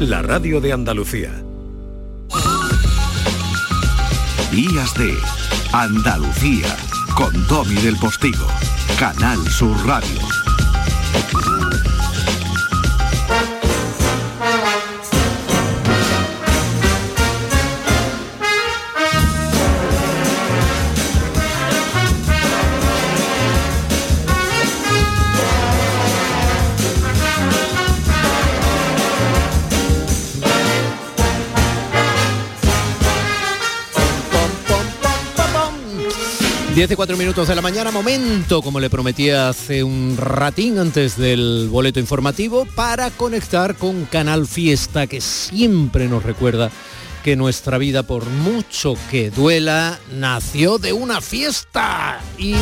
la radio de Andalucía. Días de Andalucía con Domi del Postigo, Canal Sur Radio. 10 y 4 minutos de la mañana, momento, como le prometí hace un ratín antes del boleto informativo, para conectar con Canal Fiesta, que siempre nos recuerda que nuestra vida, por mucho que duela, nació de una fiesta. Y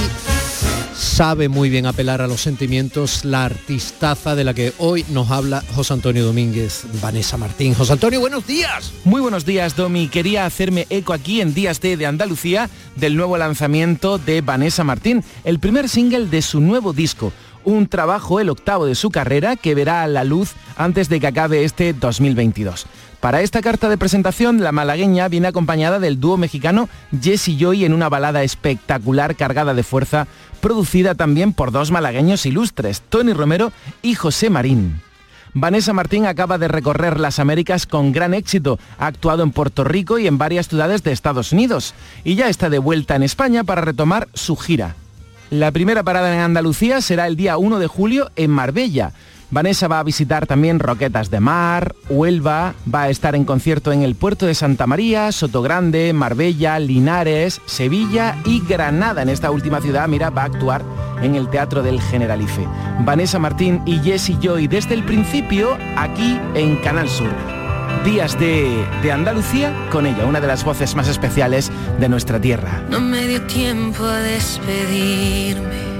sabe muy bien apelar a los sentimientos la artistaza de la que hoy nos habla José Antonio Domínguez, Vanessa Martín. José Antonio, buenos días. Muy buenos días, Domi. Quería hacerme eco aquí en Días de, de Andalucía del nuevo lanzamiento de Vanessa Martín, el primer single de su nuevo disco un trabajo, el octavo de su carrera, que verá la luz antes de que acabe este 2022. Para esta carta de presentación, la malagueña viene acompañada del dúo mexicano Jesse Joy en una balada espectacular cargada de fuerza, producida también por dos malagueños ilustres, Tony Romero y José Marín. Vanessa Martín acaba de recorrer las Américas con gran éxito, ha actuado en Puerto Rico y en varias ciudades de Estados Unidos, y ya está de vuelta en España para retomar su gira. La primera parada en Andalucía será el día 1 de julio en Marbella, Vanessa va a visitar también Roquetas de Mar, Huelva, va a estar en concierto en el puerto de Santa María, Sotogrande, Marbella, Linares, Sevilla y Granada. En esta última ciudad, mira, va a actuar en el Teatro del Generalife. Vanessa Martín y Jessie Joy desde el principio aquí en Canal Sur. Días de, de, Andalucía con ella, una de las voces más especiales de nuestra tierra. No me dio tiempo a despedirme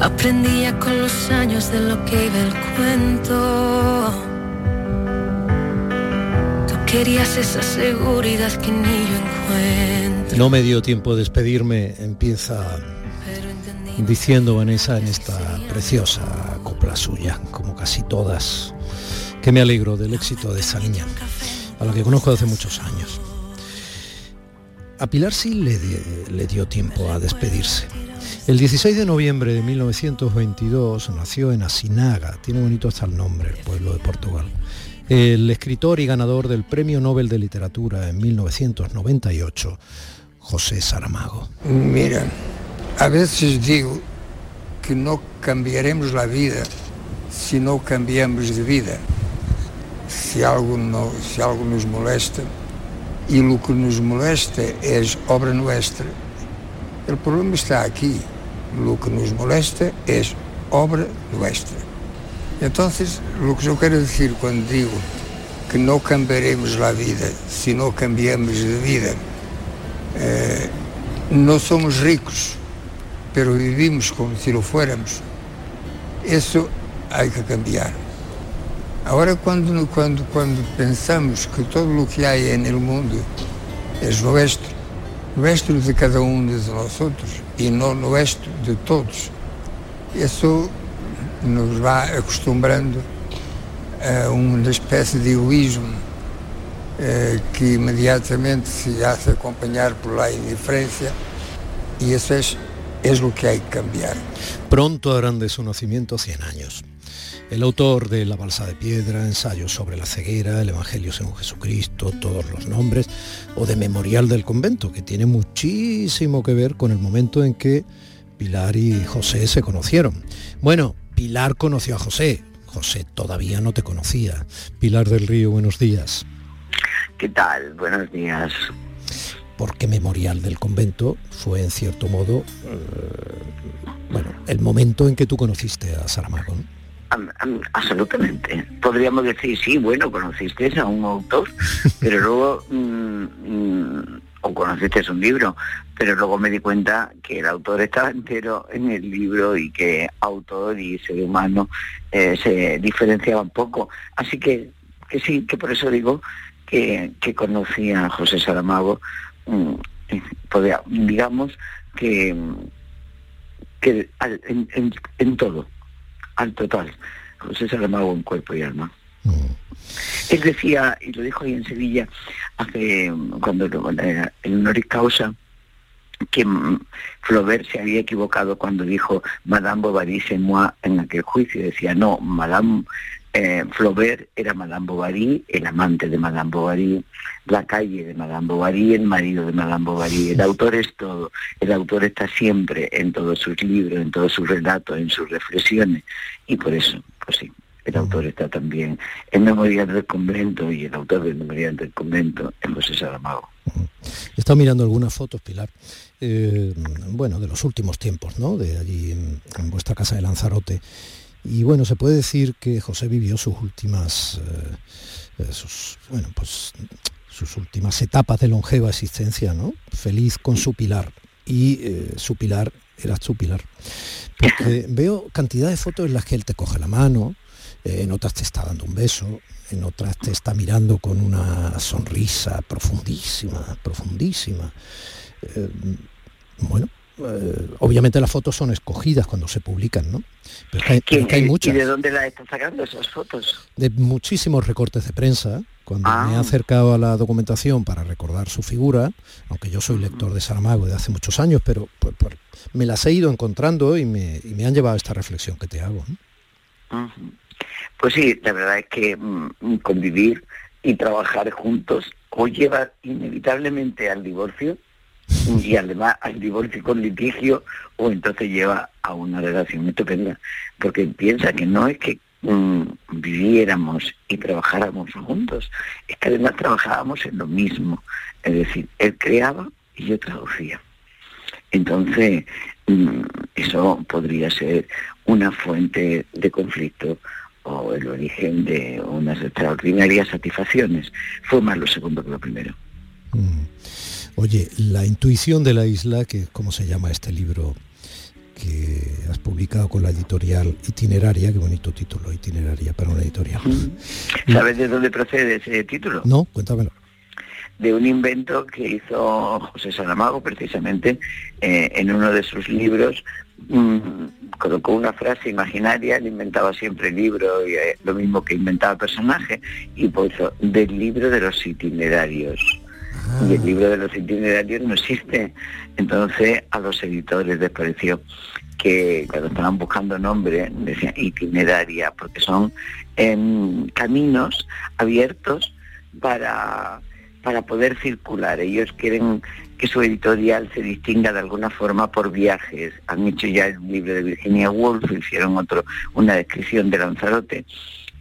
Aprendía con los años de lo que iba el cuento. Tú querías esa seguridad que ni yo encuentro. No me dio tiempo de despedirme, empieza diciendo Vanessa en esta preciosa copla suya, como casi todas, que me alegro del éxito de esa niña, a la que conozco hace muchos años. A Pilar sí le, le dio tiempo a despedirse el 16 de noviembre de 1922 nació en Asinaga, tiene bonito hasta el nombre, el pueblo de Portugal, el escritor y ganador del Premio Nobel de Literatura en 1998, José Saramago. Mira, a veces digo que no cambiaremos la vida si no cambiamos de vida. Si algo, si algo nos molesta, y lo que nos molesta es obra nuestra, el problema está aquí. Lo que nos molesta es obra nuestra. Entonces, lo que yo quiero decir cuando digo que no cambiaremos la vida si no cambiamos de vida, eh, no somos ricos, pero vivimos como si lo fuéramos. Eso hay que cambiar. Ahora, cuando, cuando, cuando pensamos que todo lo que hay en el mundo es nuestro, nuestro de cada uno de y no nuestro de todos. Eso nos va acostumbrando a uma espécie de egoísmo eh, que imediatamente se hace acompañar por la indiferencia y eso es, es lo que hay que cambiar. Pronto harán de su nacimiento 100 años. El autor de La Balsa de Piedra, Ensayos sobre la ceguera, El Evangelio según Jesucristo, todos los nombres, o de Memorial del Convento, que tiene muchísimo que ver con el momento en que Pilar y José se conocieron. Bueno, Pilar conoció a José, José todavía no te conocía. Pilar del Río, buenos días. ¿Qué tal? Buenos días. Porque Memorial del Convento fue en cierto modo, eh, bueno, el momento en que tú conociste a Saramago. Absolutamente. Podríamos decir, sí, bueno, conociste a un autor, pero luego, mm, mm, o conociste un libro, pero luego me di cuenta que el autor estaba entero en el libro y que autor y ser humano eh, se diferenciaban poco. Así que, que sí, que por eso digo que, que conocí a José Saramago, mm, digamos que, que en todo al total. José Saramago en cuerpo y alma. Mm. Él decía, y lo dijo ahí en Sevilla, hace cuando el honoris causa, que Flaubert se había equivocado cuando dijo Madame Bovary c'est moi en aquel juicio. Decía, no, Madame eh, Flaubert era Madame Bovary, el amante de Madame Bovary, la calle de Madame Bovary, el marido de Madame Bovary. El autor es todo. El autor está siempre en todos sus libros, en todos sus relatos, en sus reflexiones. Y por eso, pues sí, el autor está también en Memorial del Convento y el autor de Memorial del Convento en José Saramago. He estado mirando algunas fotos, Pilar, eh, bueno, de los últimos tiempos, ¿no? De allí en, vuestra casa de Lanzarote. Y bueno, se puede decir que José vivió sus últimas, eh, eh, sus, bueno, pues sus últimas etapas de longeva existencia, ¿no? Feliz con su pilar. Y su pilar era su pilar. Porque veo cantidad de fotos en las que él te coge la mano, en otras te está dando un beso, en otras te está mirando con una sonrisa profundísima, profundísima. Eh, bueno, eh, obviamente las fotos son escogidas cuando se publican, ¿no? Pero hay, muchas. ¿Y de dónde las están sacando esas fotos? De muchísimos recortes de prensa. Cuando me he ah. acercado a la documentación para recordar su figura, aunque yo soy lector de Saramago de hace muchos años, pero me las he ido encontrando y me, han llevado a esta reflexión que te hago. Pues sí, la verdad es que mm, convivir y trabajar juntos o lleva inevitablemente al divorcio y además al divorcio con litigio o entonces lleva a una relación estupenda. Porque piensa que no es que mm, viviéramos y trabajáramos juntos es que además trabajábamos en lo mismo. Es decir él creaba y yo traducía. Entonces mm, eso podría ser una fuente de conflicto o el origen de unas extraordinarias satisfacciones. Fue más lo segundo que lo primero. Mm. Oye, La intuición de la isla, que cómo se llama este libro que has publicado con la editorial Itineraria, qué bonito título, Itineraria para una editorial. ¿Sabes de dónde procede ese título? No, cuéntamelo. De un invento que hizo José Saramago precisamente eh, en uno de sus libros. Mm, colocó una frase imaginaria, él inventaba siempre el libro y eh, lo mismo que inventaba personaje, y puso del libro de los itinerarios y el libro de los itinerarios no existe. Entonces a los editores les pareció que cuando estaban buscando nombre decían itineraria, porque son caminos abiertos para, para poder circular. Ellos quieren que su editorial se distinga de alguna forma por viajes. Han hecho ya el libro de Virginia Woolf, hicieron otro, una descripción de Lanzarote,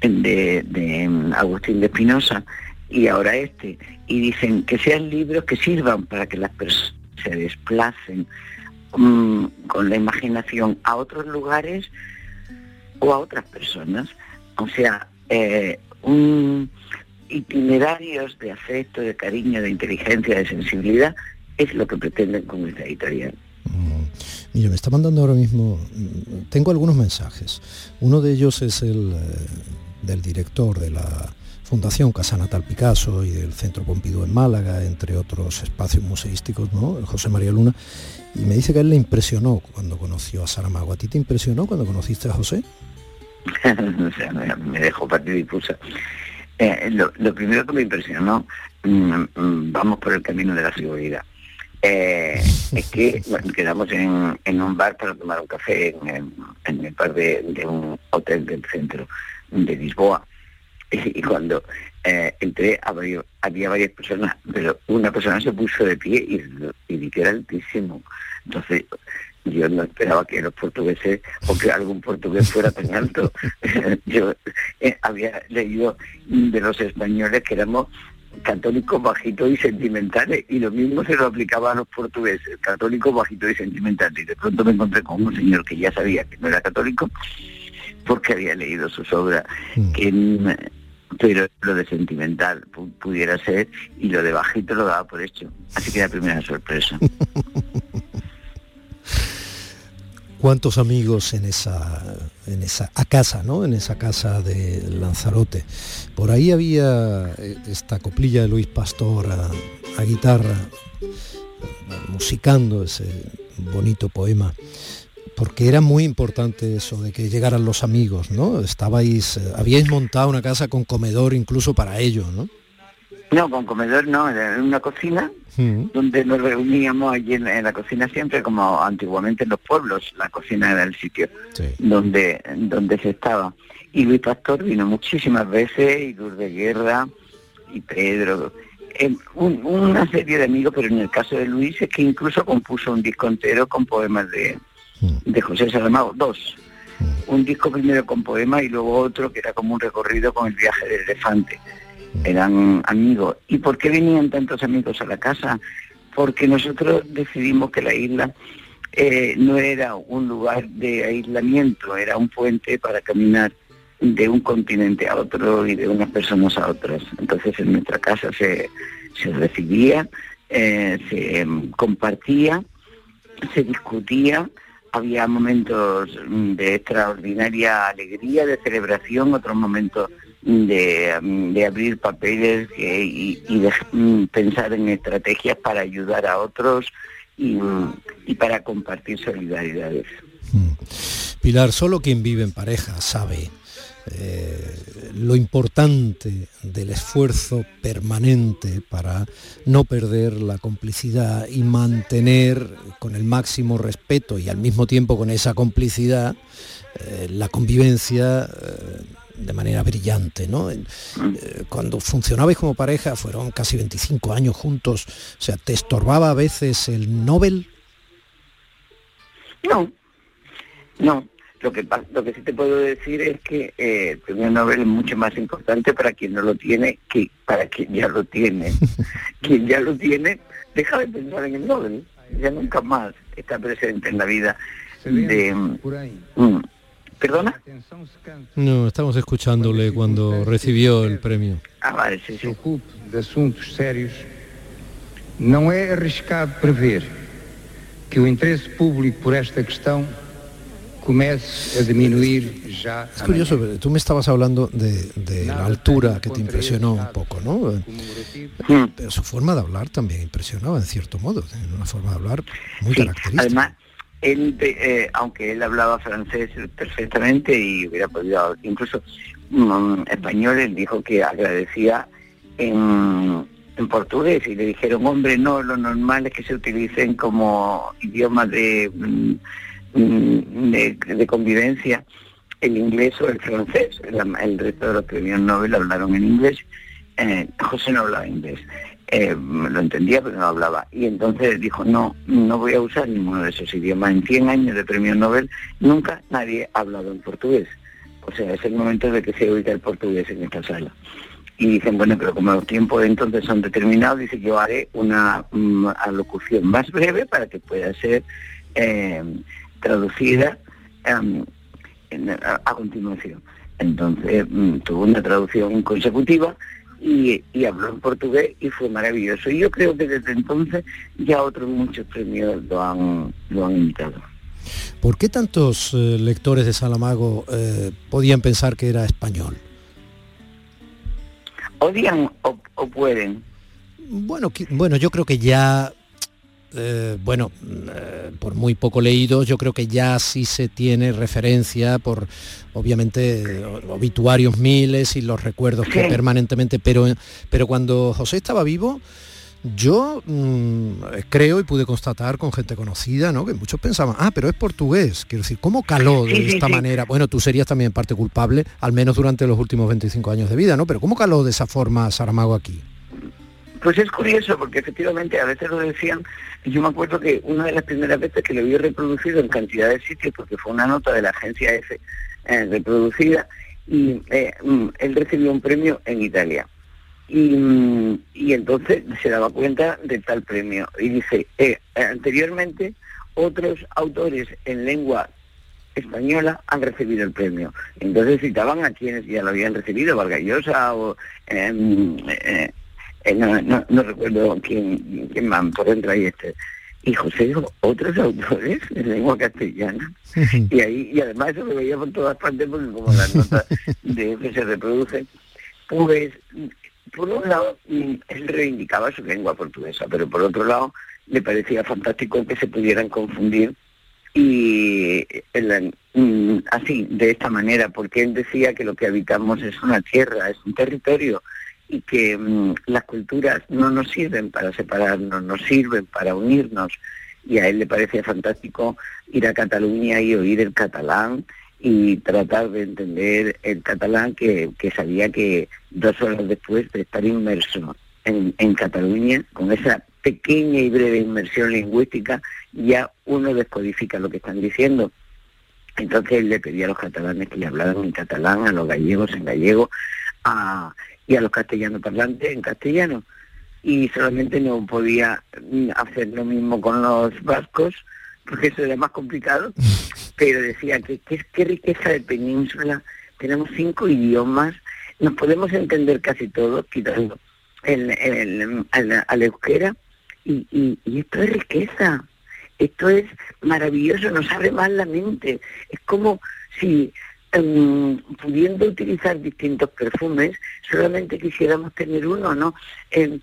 de, Agustín de Espinosa, y ahora este. Y dicen que sean libros que sirvan para que las personas se desplacen mm, con la imaginación a otros lugares o a otras personas. O sea, eh, un itinerarios de afecto, de cariño, de inteligencia, de sensibilidad, es lo que pretenden con esta editorial. Mm. Mira, me está mandando ahora mismo, mm, tengo algunos mensajes. Uno de ellos es el eh, del director de la Fundación Casa Natal Picasso y del Centro Pompidou en Málaga, entre otros espacios museísticos, ¿no? José María Luna, y me dice que a él le impresionó cuando conoció a Saramago. ¿A ti te impresionó cuando conociste a José? me dejó partir difusa. Eh, lo, primero que me impresionó, mm, mm, vamos por el camino de la seguridad. Eh, es que quedamos en, un bar para tomar un café en, el bar de, un hotel del centro de Lisboa y cuando eh, entré había, varias personas, pero una persona se puso de pie y, y que era altísimo. Entonces yo no esperaba que los portugueses o que algún portugués fuera tan alto. yo eh, había leído de los españoles que éramos católicos bajitos y sentimentales y lo mismo se lo aplicaba a los portugueses, católicos bajitos y sentimentales. Y de pronto me encontré con un señor que ya sabía que no era católico porque había leído sus obras, mm. que, pero lo de sentimental pudiera ser y lo de bajito lo daba por hecho. Así que la primera sorpresa. ¿Cuántos amigos en esa, en esa a casa, ¿no? En esa casa de Lanzarote. Por ahí había eh, esta coplilla de Luis Pastor a guitarra, musicando ese bonito poema porque era muy importante eso de que llegaran los amigos, ¿no? Estabais, eh, habíais montado una casa con comedor incluso para ellos, ¿no? No, con comedor no, era una cocina mm. donde nos reuníamos allí en, la cocina siempre como antiguamente en los pueblos, la cocina era el sitio donde, donde se estaba. Y Luis Pastor vino muchísimas veces, y Luz de Guerra, y Pedro, una serie de amigos, pero en el caso de Luis es que incluso compuso un disco entero con poemas de. De José Saramago, dos. Mm. Un disco primero con poemas y luego otro que era como un recorrido con el viaje del elefante eran amigos. ¿Y por qué venían tantos amigos a la casa? Porque nosotros decidimos que la isla eh, no era un lugar de aislamiento, era un puente para caminar de un continente a otro y de unas personas a otras. Entonces en nuestra casa se, se recibía, eh, se compartía, se discutía, había momentos de extraordinaria alegría, de celebración, otros momentos de, abrir papeles y, de mm, pensar en estrategias para ayudar a otros y, para compartir solidaridades. Mm. Pilar, solo quien vive en pareja sabe eh, lo importante del esfuerzo permanente para no perder la complicidad y mantener con el máximo respeto y al mismo tiempo con esa complicidad eh, la convivencia eh, de manera brillante, ¿no? Cuando funcionabais como pareja, fueron casi 25 años juntos, o sea, ¿te estorbaba a veces el Nobel? No, no. Lo que, lo que sí te puedo decir es que eh, el premio Nobel es mucho más importante para quien no lo tiene que para quien ya lo tiene. quien ya lo tiene, deja de pensar en el Nobel, ya nunca más está presente en la vida de... Mm, ¿Perdona? No, estamos escuchándole cuando recibió el premio. Ah, vale, sí, sí. de asuntos serios, no es arriscado prever que el interés público por esta cuestión comience a disminuir ya. Es curioso, tú me estabas hablando de, la altura que te impresionó un poco, ¿no? Pero su forma de hablar también impresionaba en cierto modo, una forma de hablar muy característica él, eh, aunque él hablaba francés perfectamente y hubiera podido, incluso mm, español, él dijo que agradecía en, portugués y le dijeron, hombre, no, lo normal es que se utilicen como idioma de, mm, mm, de, convivencia el inglés o el francés. El, resto de los premios Nobel hablaron en inglés. Eh, José no hablaba inglés. Eh, lo entendía pero no hablaba. Y entonces dijo, no, no voy a usar ninguno de esos idiomas. En 100 años de premio Nobel nunca nadie ha hablado en portugués. O sea, es el momento de que se oiga el portugués en esta sala. Y dicen, bueno, pero como los tiempos de entonces son determinados, dice, yo haré una mm, alocución más breve para que pueda ser eh, traducida em, a, continuación. Entonces mm, tuvo una traducción consecutiva y, habló en portugués y fue maravilloso. Y yo creo que desde entonces ya otros muchos premios lo han, lo han invitado. ¿Por qué tantos eh, lectores de Salamago eh, podían pensar que era español? ¿Odian o, pueden? Bueno, bueno, yo creo que ya eh, bueno, eh, por muy poco leído, yo creo que ya sí se tiene referencia por, obviamente, obituarios miles y los recuerdos que permanentemente, pero, pero cuando José estaba vivo, yo mm, creo y pude constatar con gente conocida, ¿no? Que muchos pensaban, ah, pero es portugués. Quiero decir, ¿cómo caló de esta manera? Bueno, tú serías también parte culpable, al menos durante los últimos 25 años de vida, ¿no? Pero ¿cómo caló de esa forma Saramago aquí? Pues es curioso, porque efectivamente a veces lo decían, y yo me acuerdo que una de las primeras veces que lo vi reproducido en cantidad de sitios, porque fue una nota de la agencia F eh, reproducida, y eh, mm, él recibió un premio en Italia. Y, mm, y, entonces se daba cuenta de tal premio. Y dice, eh, anteriormente otros autores en lengua española han recibido el premio. Entonces citaban a quienes ya lo habían recibido, Vargallosa o em, eh, no, recuerdo quién, quién más, por dentro ahí este. Y José otros autores en lengua castellana. y ahí, y además eso lo veía por todas partes porque como las notas de que se reproducen, pues por un lado mm, él reivindicaba su lengua portuguesa, pero por otro lado le parecía fantástico que se pudieran confundir y mm, así, de esta manera, porque él decía que lo que habitamos es una tierra, es un territorio y que mm, las culturas no nos sirven para separarnos, nos sirven para unirnos. Y a él le parecía fantástico ir a Cataluña y oír el catalán y tratar de entender el catalán que, que sabía que dos horas después de estar inmerso en, en Cataluña, con esa pequeña y breve inmersión lingüística, ya uno descodifica lo que están diciendo. Entonces él le pedía a los catalanes que le hablaran en catalán, a los gallegos en gallego, a, y a los castellanos parlantes en castellano. Y solamente no podía hacer lo mismo con los vascos, porque eso era más complicado, pero decía que qué riqueza de península, tenemos cinco idiomas, nos podemos entender casi todos, quitando el, el, al, euskera, y, y, y esto es riqueza, esto es maravilloso, nos abre más la mente. Es como si em, pudiendo utilizar distintos perfumes, solamente quisiéramos tener uno, ¿no? Eh,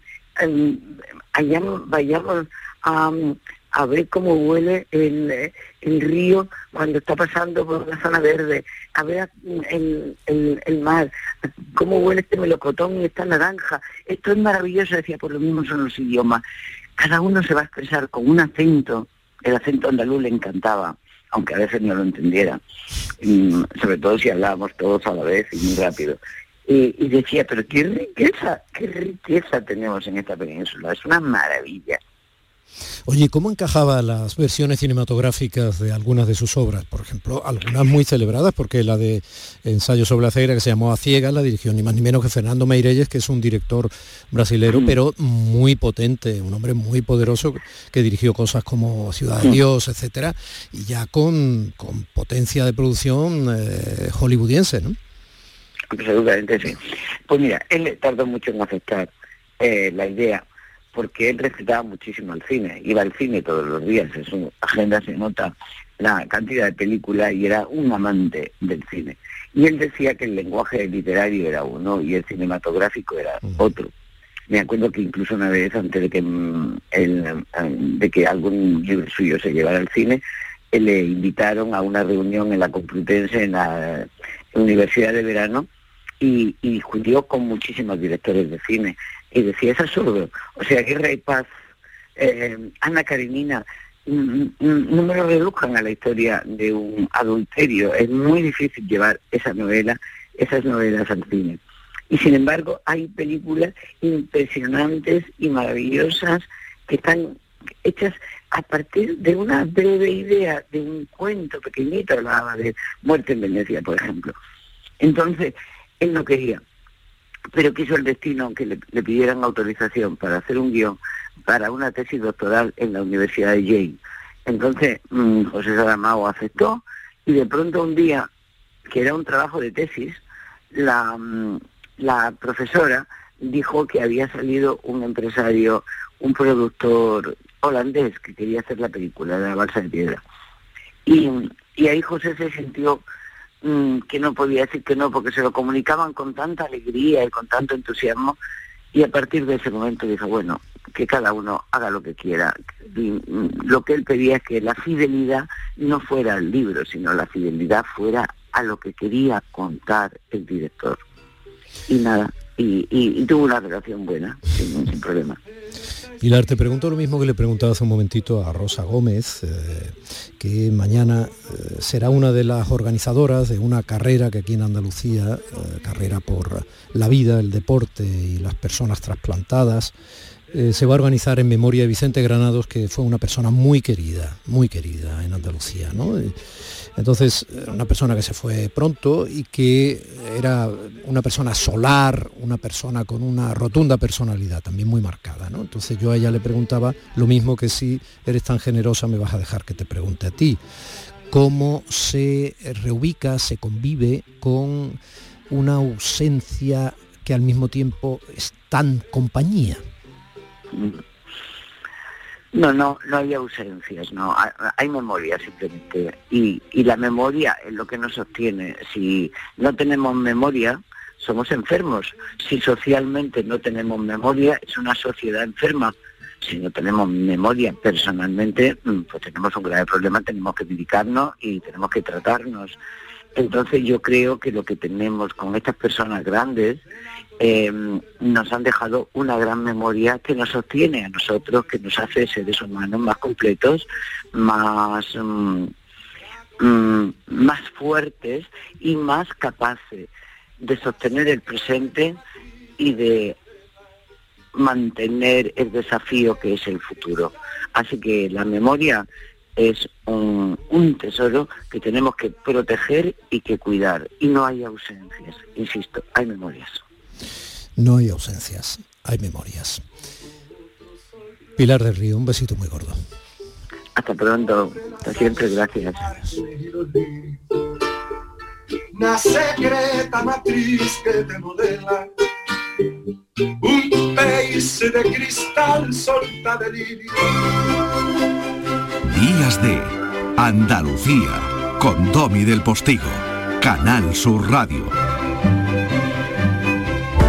vayamos a, a, ver cómo huele el, río cuando está pasando por una zona verde, a ver el, el, el, mar, cómo huele este melocotón y esta naranja. Esto es maravilloso, decía, por lo mismo son los idiomas. Cada uno se va a expresar con un acento el acento andaluz le encantaba, aunque a veces no lo entendiera, sobre todo si hablábamos todos a la vez y muy rápido. Y, y, decía, pero qué riqueza, qué riqueza tenemos en esta península, es una maravilla. Oye, ¿cómo encajaba las versiones cinematográficas de algunas de sus obras? Por ejemplo, algunas muy celebradas, porque la de Ensayo sobre la ceguera, que se llamó A Ciega, la dirigió ni más ni menos que Fernando Meirelles, que es un director brasilero, mm. pero muy potente, un hombre muy poderoso, que dirigió cosas como Ciudad de mm. Dios, etcétera, y ya con, potencia de producción eh, hollywoodiense, ¿no? Absolutamente sí. Pues mira, él tardó mucho en aceptar eh, la idea porque él respetaba muchísimo al cine, iba al cine todos los días, en su agenda se nota la cantidad de películas y era un amante del cine. Y él decía que el lenguaje literario era uno y el cinematográfico era otro. Me acuerdo que incluso una vez, antes de que, mm, mm, de que algún libro suyo se llevara al cine, eh, le invitaron a una reunión en la Complutense, en la Universidad de Verano, y, y con muchísimos directores de cine y decía, es absurdo. O sea, Guerra y Paz, eh, Ana Karenina, no me lo reduzcan a la historia de un adulterio. Es muy difícil llevar esa novela, esas novelas al cine. Y sin embargo, hay películas impresionantes y maravillosas que están hechas a partir de una breve idea, de un cuento pequeñito, hablaba de Muerte en Venecia, por ejemplo. Entonces, él no quería pero quiso el destino que le, pidieran autorización para hacer un guion para una tesis doctoral en la Universidad de Yale. Entonces mm, José Saramago aceptó y de pronto un día, que era un trabajo de tesis, la, mm, la profesora dijo que había salido un empresario, un productor holandés que quería hacer la película de la balsa de piedra. Y, y ahí José se sintió Mm, que no podía decir que no porque se lo comunicaban con tanta alegría y con tanto entusiasmo y a partir de ese momento dijo, bueno, que cada uno haga lo que quiera. Mm, lo que él pedía es que la fidelidad no fuera al libro, sino la fidelidad fuera a lo que quería contar el director. Y nada, y, tuvo una relación buena, sin, sin problema. Pilar, te pregunto lo mismo que le preguntaba hace un momentito a Rosa Gómez, eh, que mañana eh, será una de las organizadoras de una carrera que aquí en Andalucía, eh, carrera por la vida, el deporte y las personas trasplantadas, se va a organizar en memoria de Vicente Granados, que fue una persona muy querida, muy querida en Andalucía. Entonces, una persona que se fue pronto y que era una persona solar, una persona con una rotunda personalidad, también muy marcada. ¿no? Entonces yo a ella le preguntaba lo mismo que si eres tan generosa me vas a dejar que te pregunte a ti. ¿Cómo se reubica, se convive con una ausencia que al mismo tiempo es tan compañía? No, no, no hay ausencias, no, hay memoria simplemente. Y, y la memoria es lo que nos sostiene. Si no tenemos memoria, somos enfermos. Si socialmente no tenemos memoria, es una sociedad enferma. si no tenemos memoria personalmente, mm, pues tenemos un grave problema, tenemos que dedicarnos y tenemos que tratarnos. Entonces yo creo que lo que tenemos con estas personas grandes em, nos han dejado una gran memoria que nos sostiene a nosotros, que nos hace seres humanos más completos, más, mm, mm, más fuertes y más capaces de sostener el presente y de mantener el desafío que es el futuro. Así que la memoria es un, tesoro que tenemos que proteger y que cuidar. Y no hay ausencias, insisto, hay memorias. No hay ausencias, hay memorias. Pilar del Río, un besito muy gordo. Hasta pronto, hasta siempre, gracias. Una secreta matriz que te modela un país de cristal solta de Días de Andalucía con Domi del Postigo, Canal Sur Radio.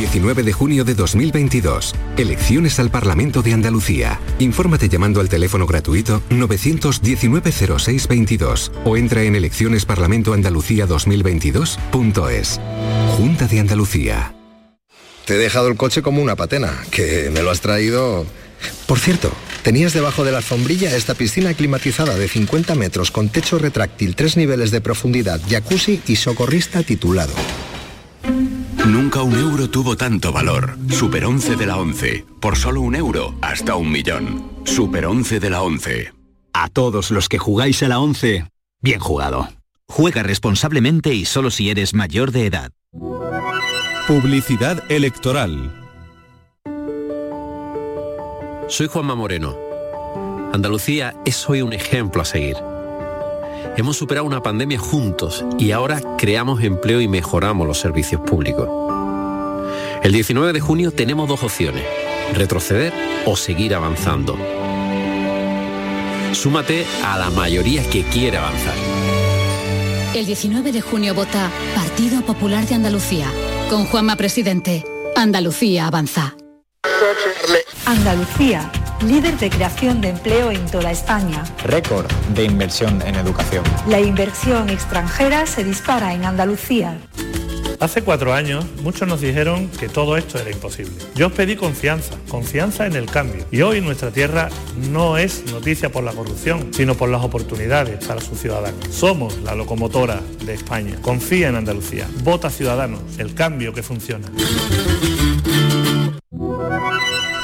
19 de junio de 2022. Elecciones al Parlamento de Andalucía. Infórmate llamando al teléfono gratuito 919-0622 o entra en eleccionesparlamentoandalucía2022.es. Junta de Andalucía. Te he dejado el coche como una patena, que me lo has traído... Por cierto, tenías debajo de la alfombrilla esta piscina climatizada de 50 metros con techo retráctil, tres niveles de profundidad, jacuzzi y socorrista titulado. Nunca un euro tuvo tanto valor. Super 11 de la 11. Por solo un euro, hasta un millón. Super 11 de la 11. A todos los que jugáis a la 11, bien jugado. Juega responsablemente y solo si eres mayor de edad. Publicidad electoral. Soy Juanma Moreno. Andalucía es hoy un ejemplo a seguir. Hemos superado una pandemia juntos y ahora creamos empleo y mejoramos los servicios públicos. El 19 de junio tenemos dos opciones, retroceder o seguir avanzando. Súmate a la mayoría que quiere avanzar. El 19 de junio vota Partido Popular de Andalucía. Con Juanma Presidente, Andalucía avanza. Andalucía líder de creación de empleo en toda España. Récord de inversión en educación. La inversión extranjera se dispara en Andalucía. Hace cuatro años muchos nos dijeron que todo esto era imposible. Yo os pedí confianza, confianza en el cambio. Y hoy nuestra tierra no es noticia por la corrupción, sino por las oportunidades para sus ciudadanos. Somos la locomotora de España. Confía en Andalucía. Vota Ciudadanos, el cambio que funciona.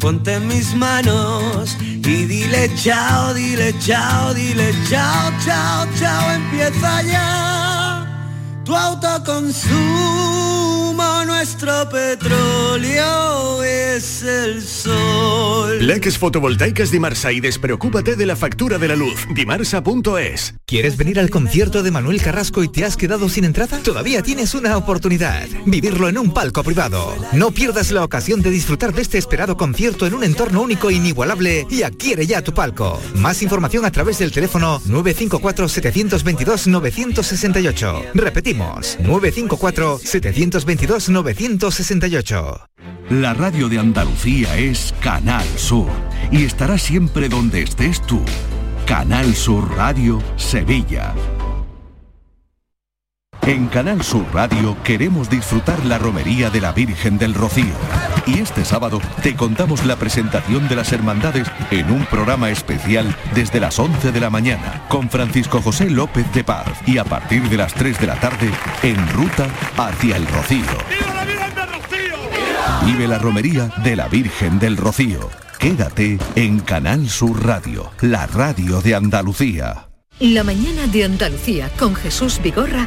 ponte en mis manos y dile chao, dile chao, dile chao, chao, chao, empieza ya tu autoconsumo nuestro petróleo es el sol. Leques fotovoltaicas Dimarsa y despreocúpate de la factura de la luz. Dimarsa.es. ¿Quieres venir al concierto de Manuel Carrasco y te has quedado sin entrada? Todavía tienes una oportunidad. Vivirlo en un palco privado. No pierdas la ocasión de disfrutar de este esperado concierto en un entorno único e inigualable y adquiere ya tu palco. Más información a través del teléfono 954 722 968. Repetimos, 954 722 968. La radio de Andalucía es Canal Sur y estará siempre donde estés tú. Canal Sur Radio Sevilla. En Canal Sur Radio queremos disfrutar la romería de la Virgen del Rocío. Y este sábado te contamos la presentación de las hermandades en un programa especial desde las 11 de la mañana con Francisco José López de Paz y a partir de las 3 de la tarde en ruta hacia el Rocío. Vive la romería de la Virgen del Rocío. Quédate en Canal Sur Radio, la radio de Andalucía. La mañana de Andalucía con Jesús Vigorra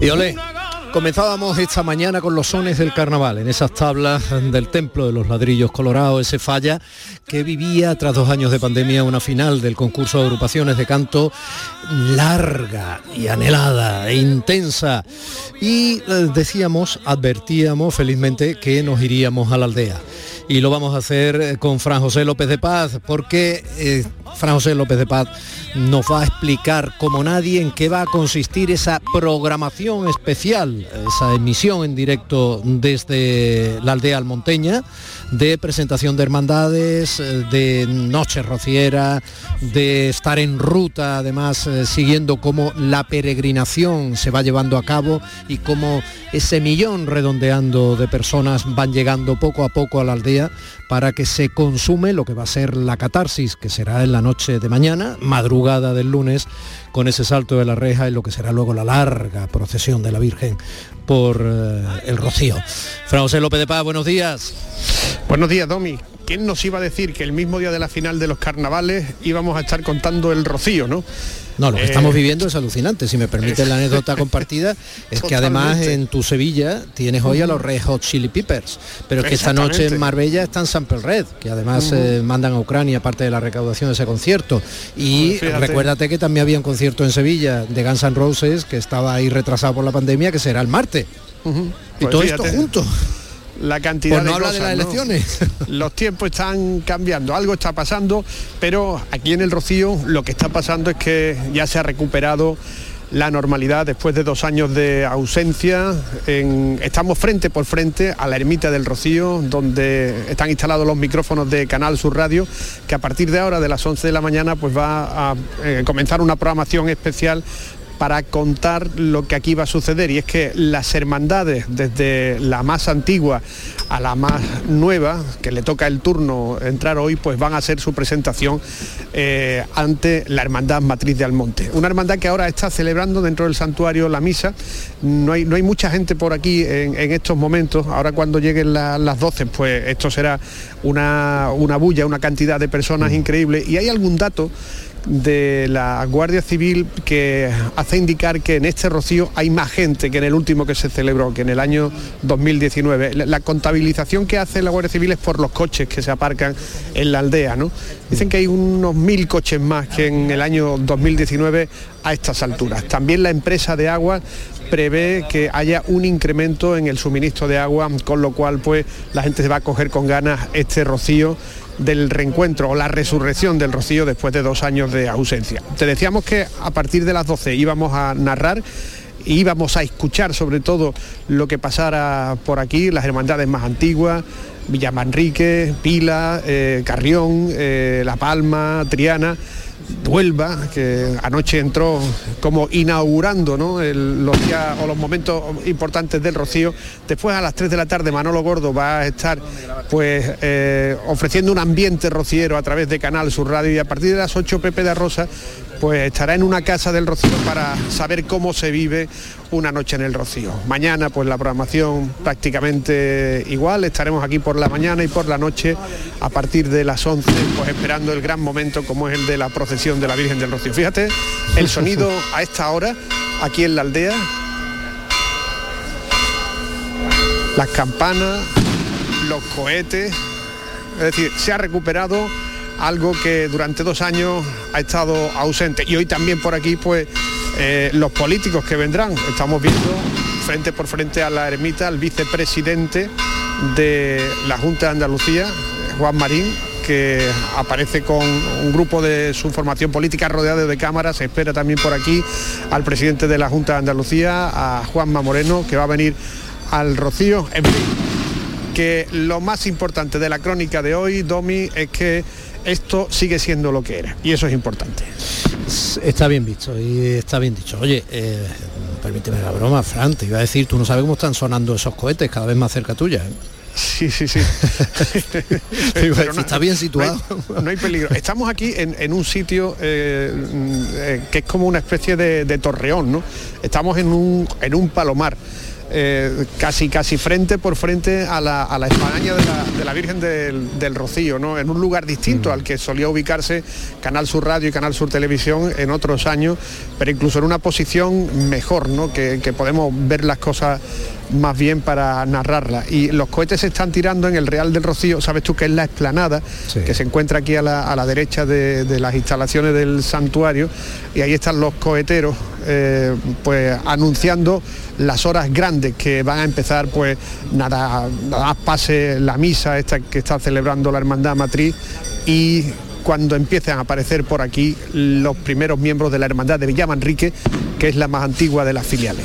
Y olé, comenzábamos esta mañana con los sones del carnaval, en esas tablas del Templo de los Ladrillos Colorados, ese falla que vivía tras dos años de pandemia una final del concurso de agrupaciones de canto larga y anhelada e intensa. Y eh, decíamos, advertíamos felizmente que nos iríamos a la aldea. Y lo vamos a hacer eh, con Fran José López de Paz, porque eh, Fran José López de Paz nos va a explicar como nadie en qué va a consistir esa programación especial, esa emisión en directo desde la aldea almonteña de presentación de hermandades, eh, de noche rociera, de estar en ruta, además eh, siguiendo cómo la peregrinación se va llevando a cabo y cómo ese millón redondeando de personas van llegando poco a poco a la aldea para que se consume lo que va a ser la catarsis, que será en la noche de mañana, madrugada del lunes, con ese salto de la reja y lo que será luego la larga procesión de la Virgen por eh, el Rocío. López de Paz, buenos días. Buenos días, Domi. ¿Quién nos iba a decir que el mismo día de la final de los carnavales íbamos a estar contando el rocío, no? No, lo que Eh, estamos viviendo es alucinante. Si me permite la anécdota compartida, es que además en tu Sevilla tienes hoy a los Red Hot Chili Peppers, pero es que esta noche en. Marbella están Sample Red, que además eh, mandan a Ucrania parte de la recaudación de ese concierto. Y fíjate. recuérdate que también había un concierto en Sevilla de Guns N' Roses que estaba ahí retrasado por la pandemia, que será el martes. Y Pues todo fíjate, esto junto. La cantidad Por no de hablar de las ¿no? elecciones. Los tiempos están cambiando, algo está pasando, pero aquí en el Rocío lo que está pasando es que ya se ha recuperado la normalidad después de dos años de ausencia. En- estamos frente por frente a la ermita del Rocío, donde están instalados los micrófonos de Canal Sur Radio, que a partir de ahora, de las 11 de la mañana, pues va a eh, comenzar una programación especial para contar lo que aquí va a suceder y es que las hermandades desde la más antigua a la más nueva que le toca el turno entrar hoy pues van a hacer su presentación eh, ante la hermandad matriz de Almonte. Una hermandad que ahora está celebrando dentro del santuario la misa. No hay, no hay mucha gente por aquí en, en estos momentos. Ahora cuando lleguen la- las 12 pues esto será una, una bulla una cantidad de personas increíble. Y hay algún dato de la Guardia Civil que hace indicar que en este rocío hay más gente que en el último que se celebró, que en el año 2019. La, contabilización que hace la Guardia Civil es por los coches que se aparcan en la aldea, ¿no? Dicen que hay unos mil coches más que en el año 2019 a estas alturas. También la empresa de agua prevé que haya un incremento en el suministro de agua, con lo cual pues la gente se va a coger con ganas este rocío del reencuentro o la resurrección del rocío después de dos años de ausencia. Te decíamos que a partir de las 12 íbamos a narrar íbamos a escuchar sobre todo lo que pasara por aquí, las hermandades más antiguas, Villamanrique, Pila, eh, Carrión, eh, La Palma, Triana. Huelva, que anoche entró como inaugurando los días o los momentos importantes del Rocío. Después a las 3 de la tarde Manolo Gordo va a estar pues eh, ofreciendo un ambiente rociero a través de Canal Sur Radio y a partir de las 8 Pepe de Rosa pues estará en una casa del Rocío para saber cómo se vive una noche en el Rocío. Mañana pues la programación prácticamente igual, estaremos aquí por la mañana y por la noche a partir de las 11 pues esperando el gran momento como es el de la procesión de la Virgen del Rocío. Fíjate el sonido a esta hora aquí en la aldea, las campanas, los cohetes, es decir, se ha recuperado algo que durante dos años ha estado ausente. Y hoy también por aquí, pues, eh, los políticos que vendrán. Estamos viendo frente por frente a la ermita al vicepresidente de la Junta de Andalucía, Juan Marín, que aparece con un grupo de su formación política rodeado de cámaras. Se espera también por aquí al presidente de la Junta de Andalucía, a Juanma Moreno, que va a venir al Rocío. En fin, que lo más importante de la crónica de hoy, Domi, es que esto sigue siendo lo que era y eso es importante. Está bien visto y está bien dicho. Oye, eh, permíteme la broma, Fran, te iba a decir, tú no sabes cómo están sonando esos cohetes cada vez más cerca tuya. ¿eh? Sí, sí, sí. está bien situado. No hay, peligro. Estamos aquí en, un sitio eh, eh, que es como una especie de, torreón, ¿no? Estamos en un, en un palomar. Eh, casi casi frente por frente a la, a la espadaña de la, Virgen del, Rocío, ¿no? en un lugar distinto al que solía ubicarse Canal Sur Radio y Canal Sur Televisión en otros años, pero incluso en una posición mejor, ¿no? que, podemos ver las cosas más bien para narrarla. Y los cohetes se están tirando en el Real del Rocío, sabes tú que es la explanada, que se encuentra aquí a la, derecha de, de, las instalaciones del santuario, y ahí están los coheteros, eh, pues anunciando las horas grandes que van a empezar, pues nada, nada pase la misa esta que está celebrando la Hermandad Matriz y cuando empiecen a aparecer por aquí los primeros miembros de la Hermandad de Villamanrique, que es la más antigua de las filiales.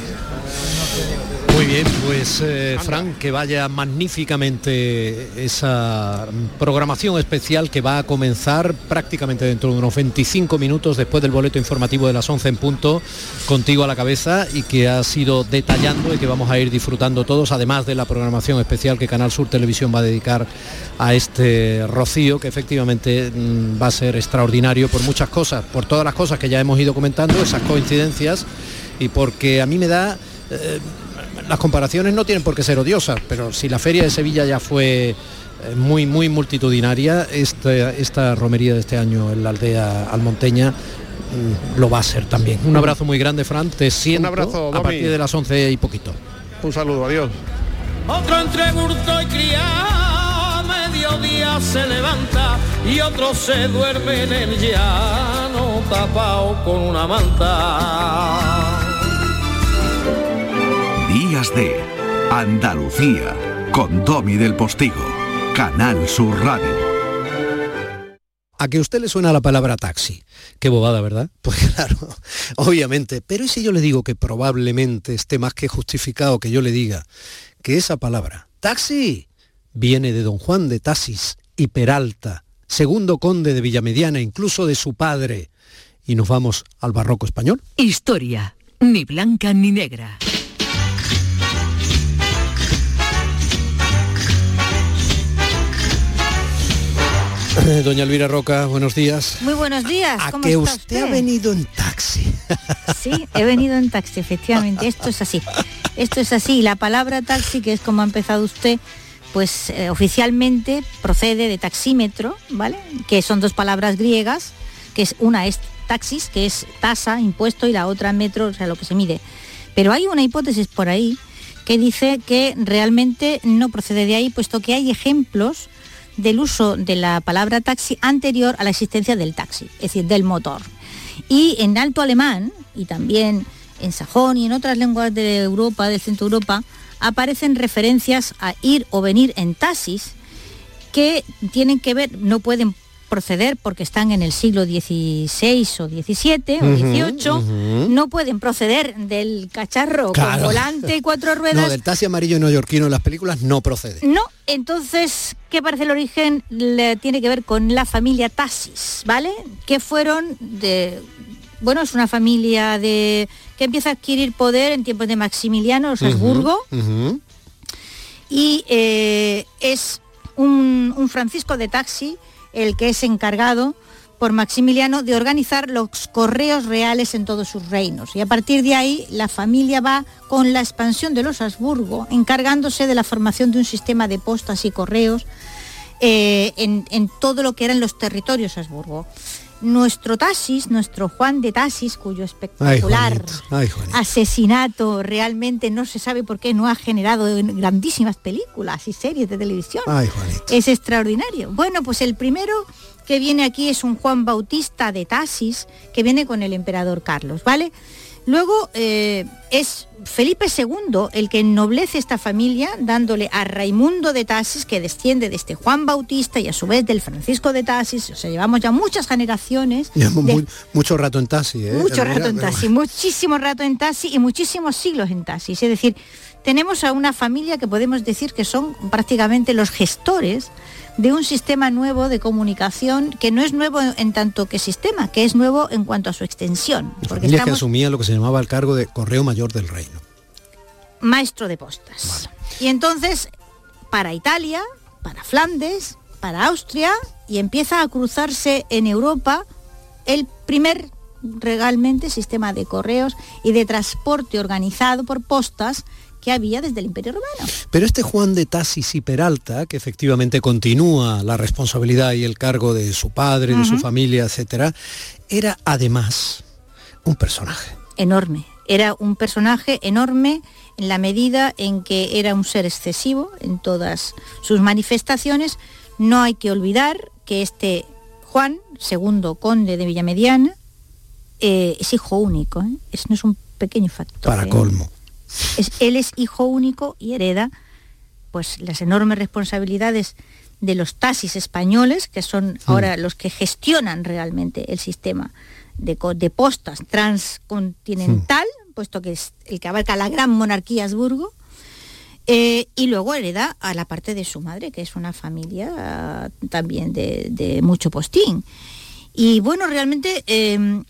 Muy bien, pues eh, Frank, que vaya magníficamente esa programación especial que va a comenzar prácticamente dentro de unos 25 minutos después del boleto informativo de las 11 en punto, contigo a la cabeza y que ha sido detallando y que vamos a ir disfrutando todos, además de la programación especial que Canal Sur Televisión va a dedicar a este rocío, que efectivamente mm, va a ser extraordinario por muchas cosas, por todas las cosas que ya hemos ido comentando, esas coincidencias, y porque a mí me da... Eh, las comparaciones no tienen por qué ser odiosas, pero si la feria de Sevilla ya fue eh, muy muy multitudinaria, esta, esta romería de este año en la aldea almonteña mm, lo va a ser también. Un abrazo muy grande, Fran, te siento Un abrazo, a partir de las 11 y poquito. Un saludo, adiós. Otro entre burto y cría, mediodía se levanta y otro se duerme en el llano tapado con una manta. Días de Andalucía con Domi del Postigo, Canal Sur Radio. A que usted le suena la palabra taxi. Qué bobada, ¿verdad? Pues claro, obviamente. Pero ¿y si yo le digo que probablemente esté más que justificado que yo le diga que esa palabra, taxi, viene de don Juan de Tasis y Peralta, segundo conde de Villamediana, incluso de su padre? Y nos vamos al barroco español. Historia, ni blanca ni negra. Doña Elvira Roca, buenos días. Muy buenos días. A que usted, ha venido en taxi. Sí, he venido en taxi, efectivamente. Esto es así. Esto es así. La palabra taxi, que es como ha empezado usted, pues eh, oficialmente procede de taxímetro, ¿vale? Que son dos palabras griegas, que es una es taxis, que es tasa, impuesto, y la otra metro, o sea, lo que se mide. Pero hay una hipótesis por ahí que dice que realmente no procede de ahí, puesto que hay ejemplos del uso de la palabra taxi anterior a la existencia del taxi, es decir, del motor. Y en alto alemán, y también en sajón y en otras lenguas de Europa, del centro de Europa, aparecen referencias a ir o venir en taxis que tienen que ver, no pueden proceder porque están en el siglo XVI o XVII o XVIII, no pueden proceder del cacharro con volante y cuatro ruedas. No, del taxi amarillo neoyorquino en las películas no procede. No, entonces, ¿qué parece el origen? Le, tiene que ver con la familia Taxis, ¿vale? Que fueron de... Bueno, es una familia de que empieza a adquirir poder en tiempos de Maximiliano, Habsburgo, y eh, es un, un Francisco de Taxi el que es encargado por Maximiliano de organizar los correos reales en todos sus reinos. Y a partir de ahí la familia va con la expansión de los Habsburgo, encargándose de la formación de un sistema de postas y correos eh, en, todo lo que eran los territorios Habsburgo. Nuestro Tasis, nuestro Juan de Tasis, cuyo Ay, espectacular Juanito, ay, Juanito. asesinato realmente no se sabe por qué no ha generado grandísimas películas y series de televisión. Ay. Es extraordinario. Bueno, pues el primero que viene aquí es un Juan Bautista de Tasis, que viene con el emperador Carlos, ¿vale? Luego eh, es Felipe II el que ennoblece esta familia, dándole a Raimundo de Tasis, que desciende de este Juan Bautista y a su vez del Francisco de Tasis. O sea, llevamos ya muchas generaciones. Llevamos de- mu- mucho rato en taxi, ¿eh? mucho rato en pero- taxi, muchísimo rato en taxi y muchísimos siglos en taxi. Es decir, tenemos a una familia que podemos decir que son prácticamente los gestores de un sistema nuevo de comunicación que no es nuevo en, tanto que sistema, que es nuevo en cuanto a su extensión. Porque Familia que estamos asumía lo que se llamaba el cargo de correo mayor del reino. maestro de postas. Y entonces, para Italia, para Flandes, para Austria, y empieza a cruzarse en Europa el primer realmente sistema de correos y de transporte organizado por postas que había desde el Imperio Romano. Pero este Juan de Tasis y Peralta, que efectivamente continúa la responsabilidad y el cargo de su padre, de su familia, etcétera, era además un personaje. enorme. Era un personaje enorme en la medida en que era un ser excesivo en todas sus manifestaciones. No hay que olvidar que este Juan, segundo conde de Villamediana, eh, es hijo único. ¿eh? Es, no es un pequeño factor. Para ¿eh? colmo. Es- él es hijo único y hereda pues las enormes responsabilidades de los taxis españoles, que son ahora los que gestionan realmente el sistema de, de postas transcontinental, puesto que es el que abarca la gran monarquía Habsburgo, eh, y luego hereda a la parte de su madre, que es una familia ah, también de, de mucho postín. Y bueno, realmente eh,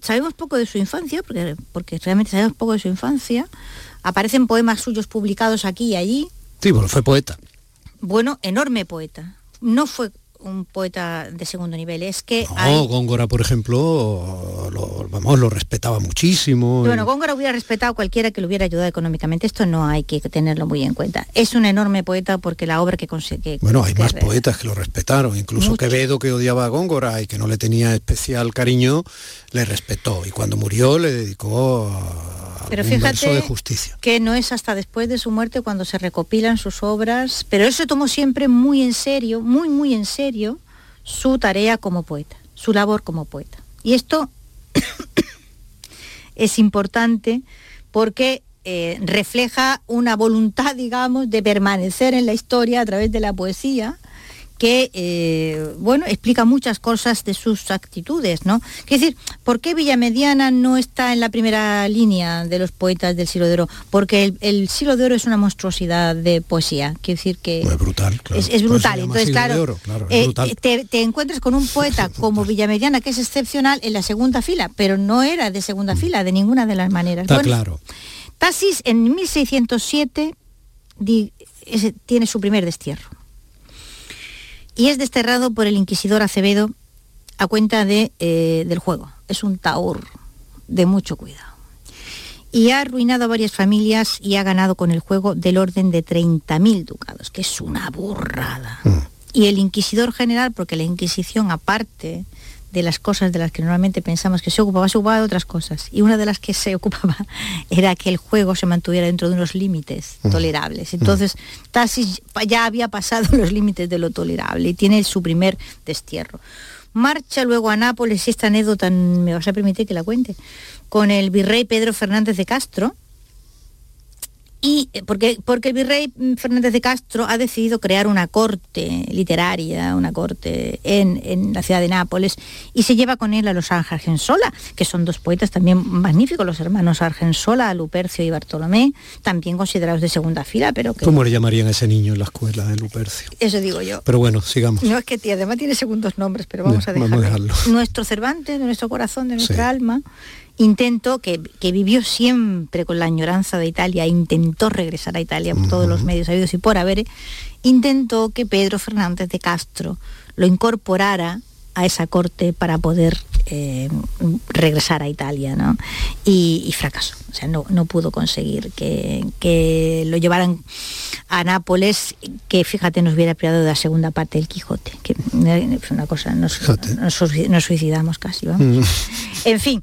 sabemos poco de su infancia, porque, porque realmente sabemos poco de su infancia. Aparecen poemas suyos publicados aquí y allí. Sí, bueno, fue poeta. Bueno, enorme poeta. No fue un poeta de segundo nivel, es que No, hay- Góngora, por ejemplo, lo, vamos, lo respetaba muchísimo. Bueno, Góngora hubiera respetado a cualquiera que lo hubiera ayudado económicamente. Esto no hay que tenerlo muy en cuenta. Es un enorme poeta porque la obra que consigue... Bueno, hay más poetas que lo respetaron, incluso Mucho. Quevedo que odiaba a Góngora y que no le tenía especial cariño, le respetó y cuando murió le dedicó a Pero un fíjate verso de justicia. que no es hasta después de su muerte cuando se recopilan sus obras, pero él se tomó siempre muy en serio, muy, muy en serio, su tarea como poeta, su labor como poeta. Y esto es importante porque eh, refleja una voluntad, digamos, de permanecer en la historia a través de la poesía que, eh, bueno, explica muchas cosas de sus actitudes, ¿no? Es decir, ¿por qué Villamediana no está en la primera línea de los poetas del siglo de oro? Porque el, el siglo de oro es una monstruosidad de poesía, quiero decir que... Es brutal, claro. Es, brutal, llama entonces claro, oro, claro, es eh, te, te encuentras con un poeta como Villamediana que es excepcional en la segunda fila, pero no era de segunda fila de ninguna de las maneras. Está Bueno, claro. Tasis en 1607 di- ese- tiene su primer destierro y es desterrado por el inquisidor Acevedo a cuenta de, eh, del juego. Es un taur de mucho cuidado. Y ha arruinado a varias familias y ha ganado con el juego del orden de 30.000 ducados, que es una burrada. Y el inquisidor general, porque la Inquisición, aparte de las cosas de las que normalmente pensamos que se ocupaba, se ocupaba de otras cosas. Y una de las que se ocupaba era que el juego se mantuviera dentro de unos límites tolerables. Entonces, Tasis ya había pasado los límites de lo tolerable y tiene su primer destierro. Marcha luego a Nápoles, y esta anécdota me vas a permitir que la cuente, con el virrey Pedro Fernández de Castro, y eh, porque, porque el virrey mm, Fernández de Castro ha decidido crear una corte literaria, una corte en, en la ciudad de Nápoles, y se lleva con él a los Argensola, que son dos poetas también magníficos, los hermanos Argensola, Lupercio y Bartolomé, también considerados de segunda fila, pero que ¿Cómo le llamarían a ese niño en la escuela de Lupercio? eso digo yo. Pero bueno, sigamos. No es que tía, además tiene segundos nombres, pero vamos a vamos a dejarlo. dejarlo. Nuestro Cervantes, de nuestro corazón, de nuestra Sí. alma, intentó, que, que vivió siempre con la añoranza de Italia, intentó regresar a Italia por todos los medios habidos y por haber, intentó que Pedro Fernández de Castro lo incorporara a esa corte para poder eh, regresar a Italia, ¿no? Y, y fracasó. O sea, no, no pudo conseguir que, que lo llevaran a Nápoles, que fíjate, nos hubiera privado de la segunda parte del Quijote, que eh, fue una cosa, nos, nos suicidamos casi, vamos. Mm. En fin,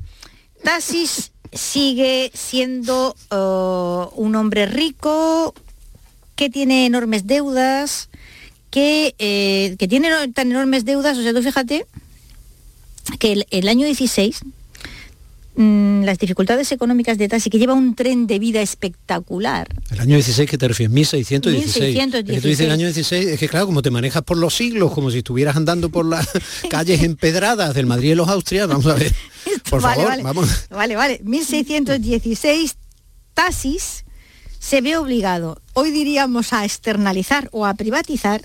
Tasis sigue siendo eh, un hombre rico que tiene enormes deudas, que, eh, que tiene tan enormes deudas, o sea, tú fíjate que el, el año 16 mm, las dificultades económicas de Tassi, que lleva un tren de vida espectacular, El año 16 que te refieres, 1616. 1616. Es que tú dices el año 16, es que claro, como te manejas por los siglos, como si estuvieras andando por las calles empedradas del Madrid y los Austrias, vamos a ver. Por vale, favor, vale, vamos. Vale, vale. 1616, Tasis se ve obligado, hoy diríamos a externalizar o a privatizar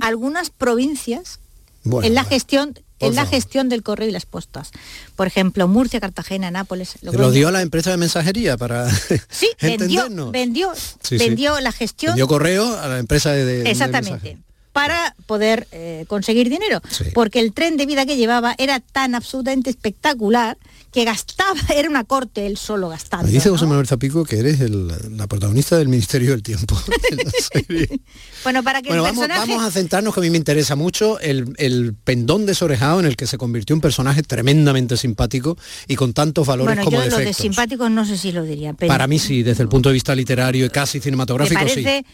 algunas provincias Bueno, en la gestión en la gestión del correo y las postas. Por ejemplo, Murcia, Cartagena, Nápoles. Se lo dio a la empresa de mensajería para Sí, vendió, entendernos. vendió, sí. vendió la gestión Dio correo a la empresa de, Exactamente. Para poder eh, conseguir dinero. Porque el tren de vida que llevaba era tan absolutamente espectacular que gastaba, era una corte él solo gastando. Me dice ¿no? José Manuel Zapico que eres el- la protagonista del Ministerio del Tiempo. de. Bueno, para que bueno, el vamos, personaje... vamos a centrarnos, que a mí me interesa mucho, el, el pendón desorejado en el que se convirtió un personaje tremendamente simpático y con tantos valores Bueno, como yo lo de defectos. simpáticos no sé si lo diría. Pero Para mí sí, desde el punto de vista literario y casi cinematográfico sí. parece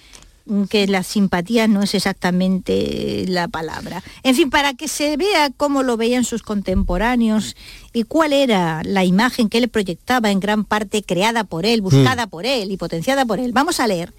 que la simpatía no es exactamente la palabra. En fin, para que se vea cómo lo veían sus contemporáneos y cuál era la imagen que él proyectaba en gran parte creada por él, buscada Mm. por él y potenciada por él. Vamos a leer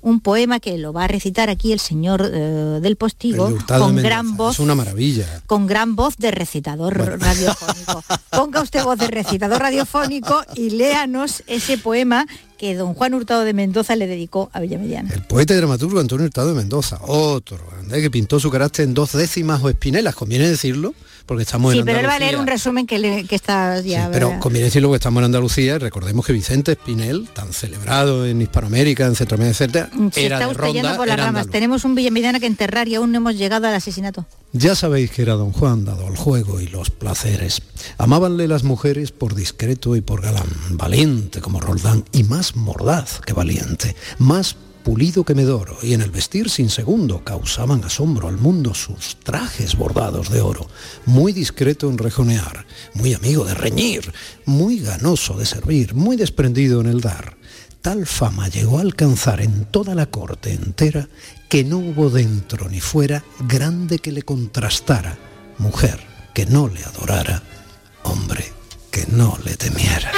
un poema que lo va a recitar aquí el señor eh, del Postigo de con gran voz Es una maravilla. con gran voz de recitador radiofónico. Ponga usted voz de recitador radiofónico y léanos ese poema que don Juan Hurtado de Mendoza le dedicó a Villamediana. El poeta y dramaturgo Antonio Hurtado de Mendoza, otro grande que pintó su carácter en dos décimas o espinelas, conviene decirlo, porque estamos Sí, en pero él va a leer Andalucía. un resumen que, le- que está ya... Pero conviene decirlo que estamos en Andalucía recordemos que Vicente Espinel, tan celebrado en Hispanoamérica, en Centroamérica, Se era está de Ronda, yendo por las ramas. andaluz. Tenemos un Villamediana que enterrar y aún no hemos llegado al asesinato. Ya sabéis que era don Juan dado al juego y los placeres. Amábanle las mujeres por discreto y por galán, valiente como Roldán y más mordaz que valiente, más pulido que Medoro y en el vestir sin segundo causaban asombro al mundo sus trajes bordados de oro, muy discreto en rejonear, muy amigo de reñir, muy ganoso de servir, muy desprendido en el dar. Tal fama llegó a alcanzar en toda la corte entera que no hubo dentro ni fuera grande que le contrastara, mujer que no le adorara, hombre que no le temiera.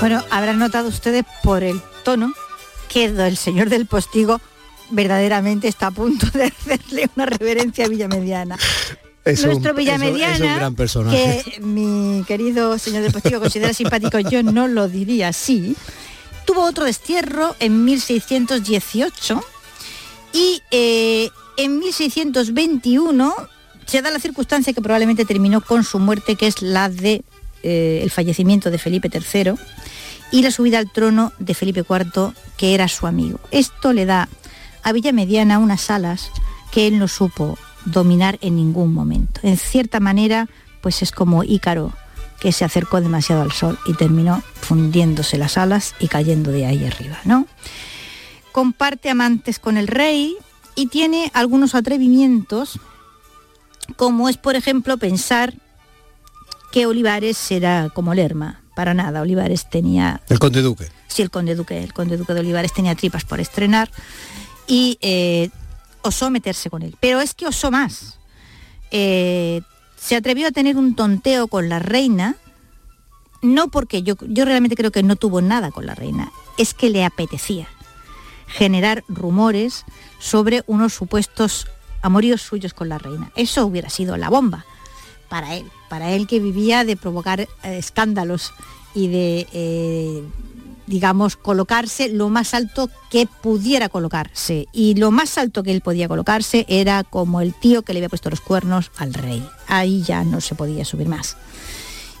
Bueno, habrán notado ustedes por el tono que el señor del postigo verdaderamente está a punto de hacerle una reverencia a Villamediana. Es un- Nuestro es un- Villamediana, es un gran personaje. que mi querido señor del postigo considera simpático, yo no lo diría así, tuvo otro destierro en 1618 y eh, en 1621 se da la circunstancia que probablemente terminó con su muerte, que es la de eh, el fallecimiento de Felipe III y la subida al trono de Felipe IV, que era su amigo. Esto le da a Villamediana unas alas que él no supo dominar en ningún momento. En cierta manera, pues es como Ícaro, que se acercó demasiado al sol y terminó fundiéndose las alas y cayendo de ahí arriba, ¿no? Comparte amantes con el rey y tiene algunos atrevimientos, como es, por ejemplo, pensar que Olivares era como Lerma. Para nada, Olivares tenía El conde duque. sí, el conde duque, el conde duque de Olivares tenía tripas por estrenar y eh, osó meterse con él. Pero es que osó más. Eh, se atrevió a tener un tonteo con la reina, no porque yo, yo realmente creo que no tuvo nada con la reina, es que le apetecía generar rumores sobre unos supuestos amoríos suyos con la reina. Eso hubiera sido la bomba para él, para él que vivía de provocar eh, escándalos y de, eh, digamos, colocarse lo más alto que pudiera colocarse. Y lo más alto que él podía colocarse era como el tío que le había puesto los cuernos al rey. Ahí ya no se podía subir más.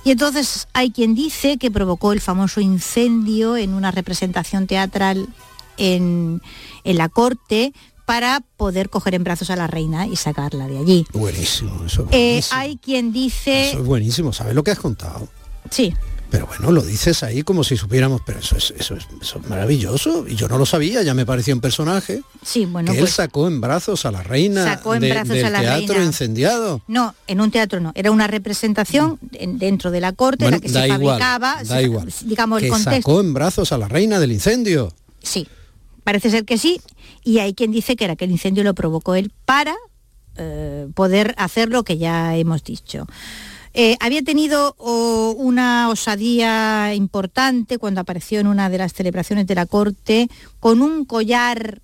Y entonces hay quien dice que provocó el famoso incendio en una representación teatral en, en la corte para poder coger en brazos a la reina y sacarla de allí. Buenísimo, eso es Eh, hay quien dice... Eso es buenísimo, ¿sabes lo que has contado? Sí. Pero bueno, lo dices ahí como si supiéramos, pero eso es, eso es, eso es maravilloso. Y yo no lo sabía, ya me pareció un personaje. Sí, bueno, que pues... él sacó en brazos a la reina Sacó en de- brazos del a la teatro reina. incendiado. No, en un teatro no, era una representación en- dentro de la corte Bueno, la que se igual, fabricaba, da se- igual. digamos el contexto. sacó en brazos a la reina del incendio. Sí, parece ser que sí, y hay quien dice que era que el incendio lo provocó él para eh, poder hacer lo que ya hemos dicho. Eh, había tenido oh, una osadía importante cuando apareció en una de las celebraciones de la corte con un collar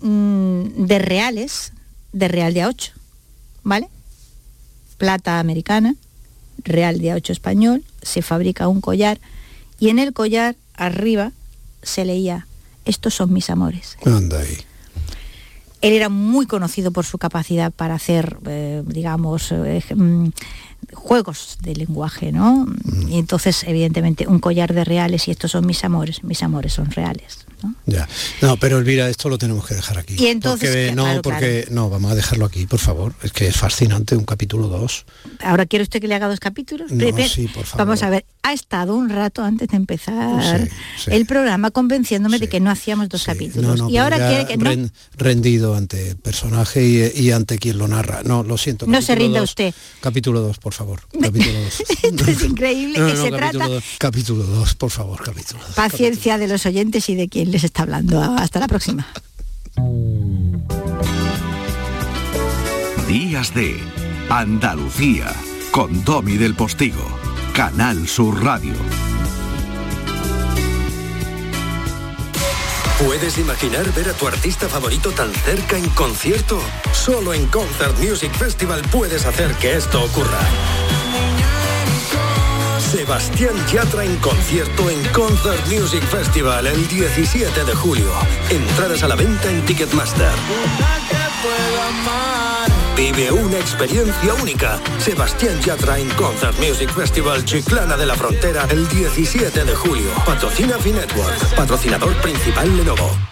mm, de reales, de real de A8, ¿vale? Plata americana, real de A8 español, se fabrica un collar y en el collar arriba se leía, estos son mis amores. Anda ahí. Él era muy conocido por su capacidad para hacer, eh, digamos, eh, mm, juegos de lenguaje, ¿no? Y entonces, evidentemente, un collar de reales y estos son mis amores, mis amores son reales. Ya. No, pero Elvira, esto lo tenemos que dejar aquí. Y entonces, Porque- que- no, claro, porque no, vamos a dejarlo aquí, por favor. Es que es fascinante un capítulo 2. Ahora, ¿quiere usted que le haga dos capítulos? No, sí, por favor. Vamos a ver, ha estado un rato antes de empezar el programa convenciéndome de que no hacíamos dos No, capítulos. no, y ahora quiere que no. ren- rendido ante el personaje y, y ante quien lo narra. No, lo siento. No se rinda dos. usted. Capítulo 2, por favor. Capítulo 2. Esto es increíble. No, que no, se capítulo trata dos. Capítulo 2, por favor, capítulo dos. paciencia de los oyentes y de quien les está hablando. Hasta la próxima. Días de Andalucía con Domi del Postigo, Canal Sur Radio. ¿Puedes imaginar ver a tu artista favorito tan cerca en concierto? Solo en Concert Music Festival puedes hacer que esto ocurra. Sebastián Yatra en concierto en Concert Music Festival el 17 de julio. Entradas a la venta en Ticketmaster. Vive una experiencia única. Sebastián Yatra en Concert Music Festival Chiclana de la Frontera el 17 de julio. Patrocina Finetwork. Patrocinador principal Lenovo.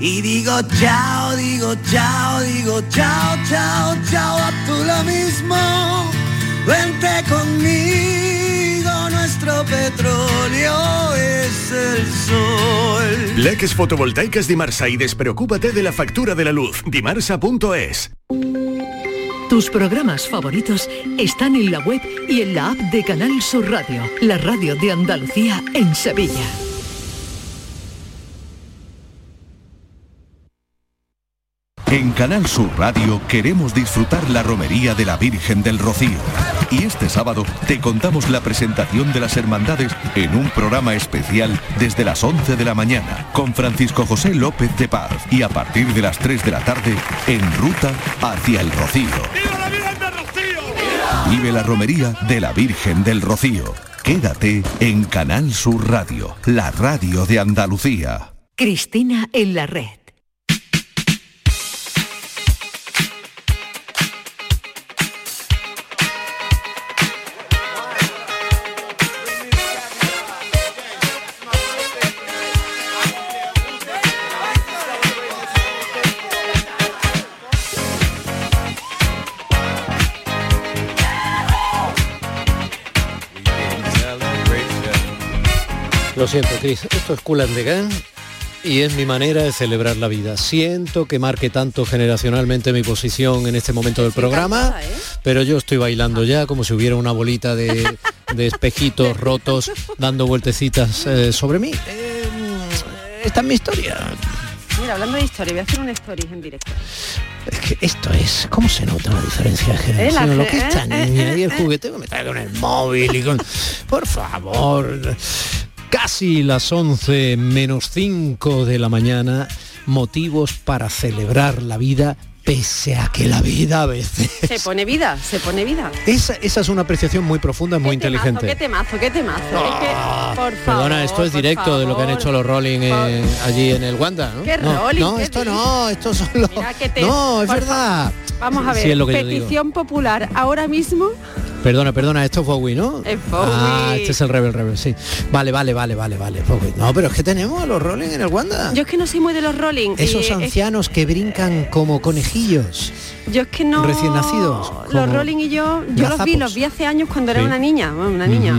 y digo chao, digo chao, digo chao, chao, chao, a tú lo mismo. Vente conmigo, nuestro petróleo es el sol. Leques fotovoltaicas Dimarsa y despreocúpate de la factura de la luz. Dimarsa.es. Tus programas favoritos están en la web y en la app de Canal Sur Radio, la radio de Andalucía en Sevilla. En Canal Sur Radio queremos disfrutar la romería de la Virgen del Rocío. Y este sábado te contamos la presentación de las hermandades en un programa especial desde las 11 de la mañana con Francisco José López de Paz y a partir de las 3 de la tarde en ruta hacia el Rocío. Vive la romería de la Virgen del Rocío. Quédate en Canal Sur Radio, la radio de Andalucía. Cristina en la red. Lo siento, Chris. Esto es Cool and the Gang y es mi manera de celebrar la vida. Siento que marque tanto generacionalmente mi posición en este momento del programa, pero yo estoy bailando ya como si hubiera una bolita de, de espejitos rotos dando vueltecitas eh, sobre mí. Eh, esta es mi historia. Mira, hablando de historia, voy a hacer una story en directo. Es que esto es, ¿cómo se nota la diferencia? Eh, la Lo que esta eh, niña eh, y el eh. juguete que me trae con el móvil y con... Por favor. Casi las 11 menos 5 de la mañana, motivos para celebrar la vida pese a que la vida a veces... Se pone vida, se pone vida. Esa, esa es una apreciación muy profunda, muy Qué inteligente. temazo, qué temazo. Es que, por favor. Perdona, esto es por directo de lo que han hecho los Rolling eh, allí en el Wanda, ¿no? ¿Qué no, Rolling? no, ¿Qué esto dices? no, esto son los... Mira te- No, es por verdad. Vamos a ver, Sí, petición popular ahora mismo. Perdona, perdona, esto es Bowie, ¿no? Es Bowie. Ah, este es el Rebel Rebel, sí. Vale, vale, vale, vale, vale. Bowie. No, pero es que tenemos a los Rolling en el Wanda. Yo es que no soy muy de los Rolling. Esos es- ancianos que brincan como conejillos. yo es que no. Recién nacidos, Los Rolling y yo, yo los vi, los vi hace años cuando era Sí. una niña, bueno, una niña.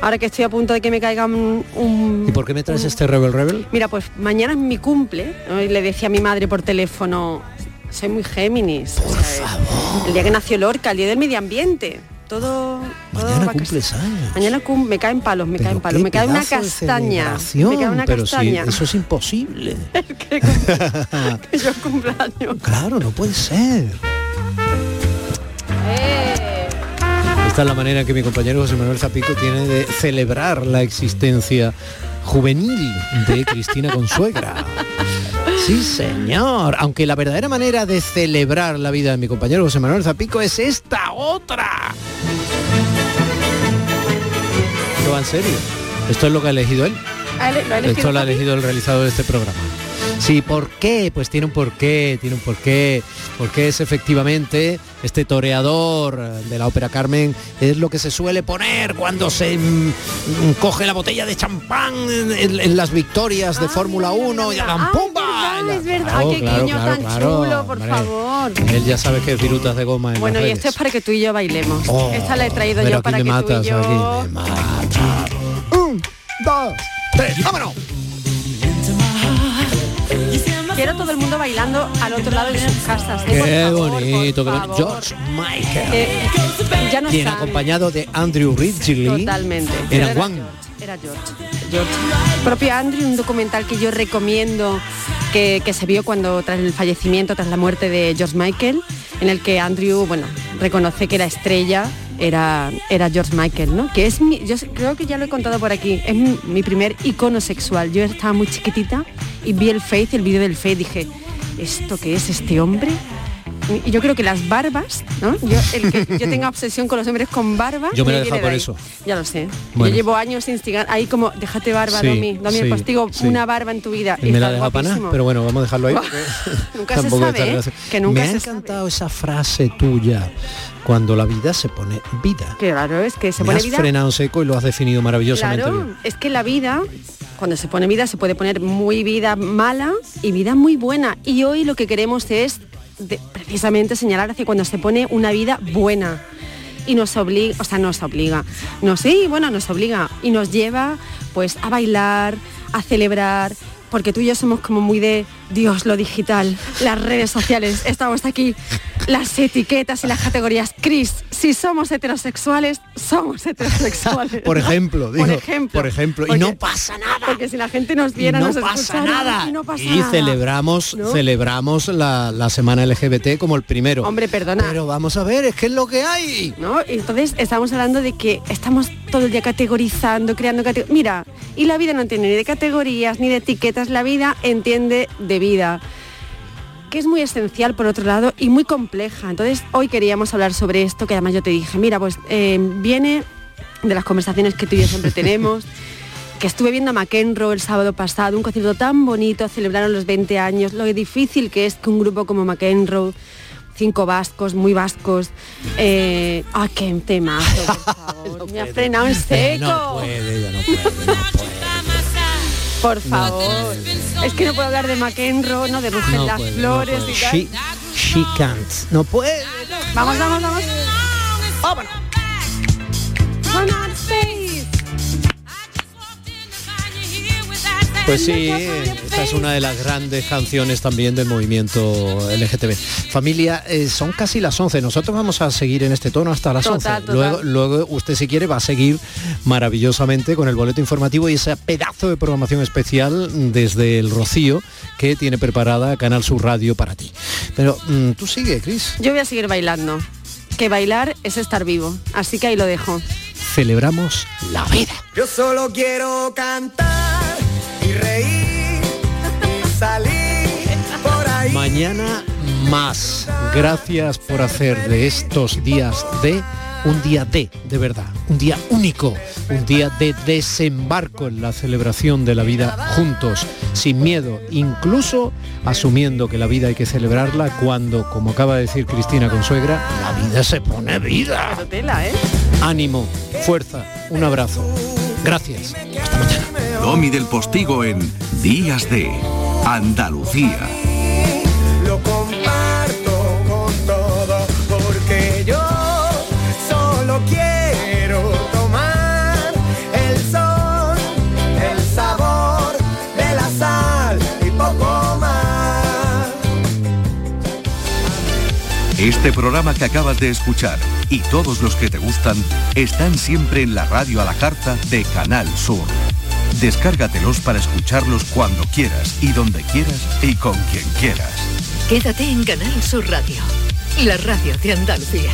Ahora que estoy a punto de que me caiga un, un- ¿Y por qué me traes este Rebel Rebel? Mira, pues mañana es mi cumple. ¿no? Y le decía a mi madre por teléfono, soy muy Géminis. o sea, El día que nació Lorca, el día del medio ambiente. Todo. todo Mañana cumples años. Mañana cum- me caen palos, me Pero caen palos, me cae una castaña. Me cae una pero sí, castaña. eso es imposible. que yo cumpleaños. claro, no puede ser. Eh. Esta es la manera que mi compañero José Manuel Zapico tiene de celebrar la existencia juvenil de Cristina Consuegra. Sí, señor. Aunque la verdadera manera de celebrar la vida de mi compañero José Manuel Zapico es esta otra. Esto va en serio. Esto es lo que ha elegido él. ¿Ha ele- lo ha elegido Esto lo ha elegido el realizador de este programa. Sí, ¿por qué? Pues tiene un porqué, tiene un porqué. Porque es efectivamente este toreador de la ópera Carmen, es lo que se suele poner cuando se mm, coge la botella de champán en, en- en las victorias de Fórmula 1 y la ¡pumba! Es verdad, Claro, qué claro, guiño claro, tan chulo, por hombre. favor. Él ya sabe que es virutas de goma en Bueno, y esto es para que tú y yo bailemos. Oh, Esta la he traído yo para que matas, tú y yo... aquí me matas. Un, dos, tres, vámonos. Quiero todo el mundo bailando al otro lado de sus casas. ¿eh? Qué favor, bonito, favor. George Michael. Eh, ya no acompañado de Andrew Ridgely. Totalmente. Era Juan. Era George. George. Propio Andrew, un documental que yo recomiendo que, que se vio cuando tras el fallecimiento, tras la muerte de George Michael, en el que Andrew, bueno, reconoce que la estrella era, era George Michael, ¿no? Que es mi, yo creo que ya lo he contado por aquí, es mi, primer icono sexual. Yo estaba muy chiquitita y vi el Faith, el vídeo del Faith, dije, ¿esto qué es este hombre? Yo creo que las barbas, ¿no? Yo, el que yo tenga obsesión con los hombres con barba. Yo me la he dejado por eso. Ya lo sé. Bueno. Yo llevo años instigar, ahí como, déjate barba, Sí, Domi, Domi, sí, pues digo, sí. una barba en tu vida. Y me la deja para nada, guapísimo. pero bueno, vamos a dejarlo ahí. Nunca se sabe, ¿eh? Que nunca me ha encantado esa frase tuya, cuando la vida se pone vida. Claro, es que se me pone has vida. frenado seco y lo has definido maravillosamente Claro, bien. es que la vida, cuando se pone vida, se puede poner muy vida mala y vida muy buena. Y hoy lo que queremos es precisamente señalar hacia cuando se pone una vida buena. Y nos obliga, o sea, nos obliga. No sí, bueno, nos obliga. Y nos lleva pues a bailar, a celebrar, porque tú y yo somos como muy de Dios, lo digital, las redes sociales, estamos aquí, las etiquetas y las categorías. Cris, si somos heterosexuales, somos heterosexuales. Por ejemplo, digo, por ejemplo. por ejemplo, y no pasa nada. Porque si la gente nos Y viera, no nos pasa nada. y no pasa Y nada. celebramos, ¿No? celebramos la, la semana LGBT como el primero. Hombre, perdona. Pero vamos a ver, es que es lo que hay. ¿No? Y Entonces estamos hablando de que estamos todo el día categorizando, creando categorías. Mira, y la vida no entiende ni de categorías ni de etiquetas, la vida entiende de vida que es muy esencial por otro lado y muy compleja. Entonces hoy queríamos hablar sobre esto, que además yo te dije, mira, pues eh, viene de las conversaciones que tú y yo siempre tenemos, que estuve viendo a McEnroe el sábado pasado, un concierto tan bonito, celebraron los 20 años, lo difícil que es que un grupo como McEnroe, cinco vascos, muy vascos, eh, ¡ah, qué temazo, por favor! Me ha frenado en seco. No puede, ya no puede, no puede. Por favor. Es que no puedo hablar de McEnroe, no de Rugen No las puede, no Flores y tal. She, she can't. No puede. Vamos, vamos, vamos. Vámonos. Pues sí, esta es una de las grandes canciones también del movimiento LGTB. Familia, eh, son casi las 11. Nosotros vamos a seguir en este tono hasta las Total, 11. total. Luego, luego usted si quiere va a seguir maravillosamente con el boleto informativo y ese pedazo de programación especial desde el Rocío que tiene preparada Canal Sur Radio para ti. Pero mm, tú sigue, Cris. Yo voy a seguir bailando. Que bailar es estar vivo. Así que ahí lo dejo. Celebramos la vida. Yo solo quiero cantar y reír y salir por ahí. Mañana más. Gracias por hacer de estos días de un día de, de verdad, un día único, un día de desembarco en la celebración de la vida juntos, sin miedo, incluso asumiendo que la vida hay que celebrarla cuando, como acaba de decir Cristina Consuegra, la vida se pone vida. Tela, ¿eh? Ánimo, fuerza, un abrazo. Gracias. Domi del Postigo en Días de Andalucía. Lo comparto con todo porque yo solo quiero tomar el sol, el sabor de la sal y poco más. Este programa que acabas de escuchar y todos los que te gustan están siempre en la radio a la carta de Canal Sur. Descárgatelos para escucharlos cuando quieras y donde quieras y con quien quieras. Quédate en Canal Sur Radio, la radio de Andalucía.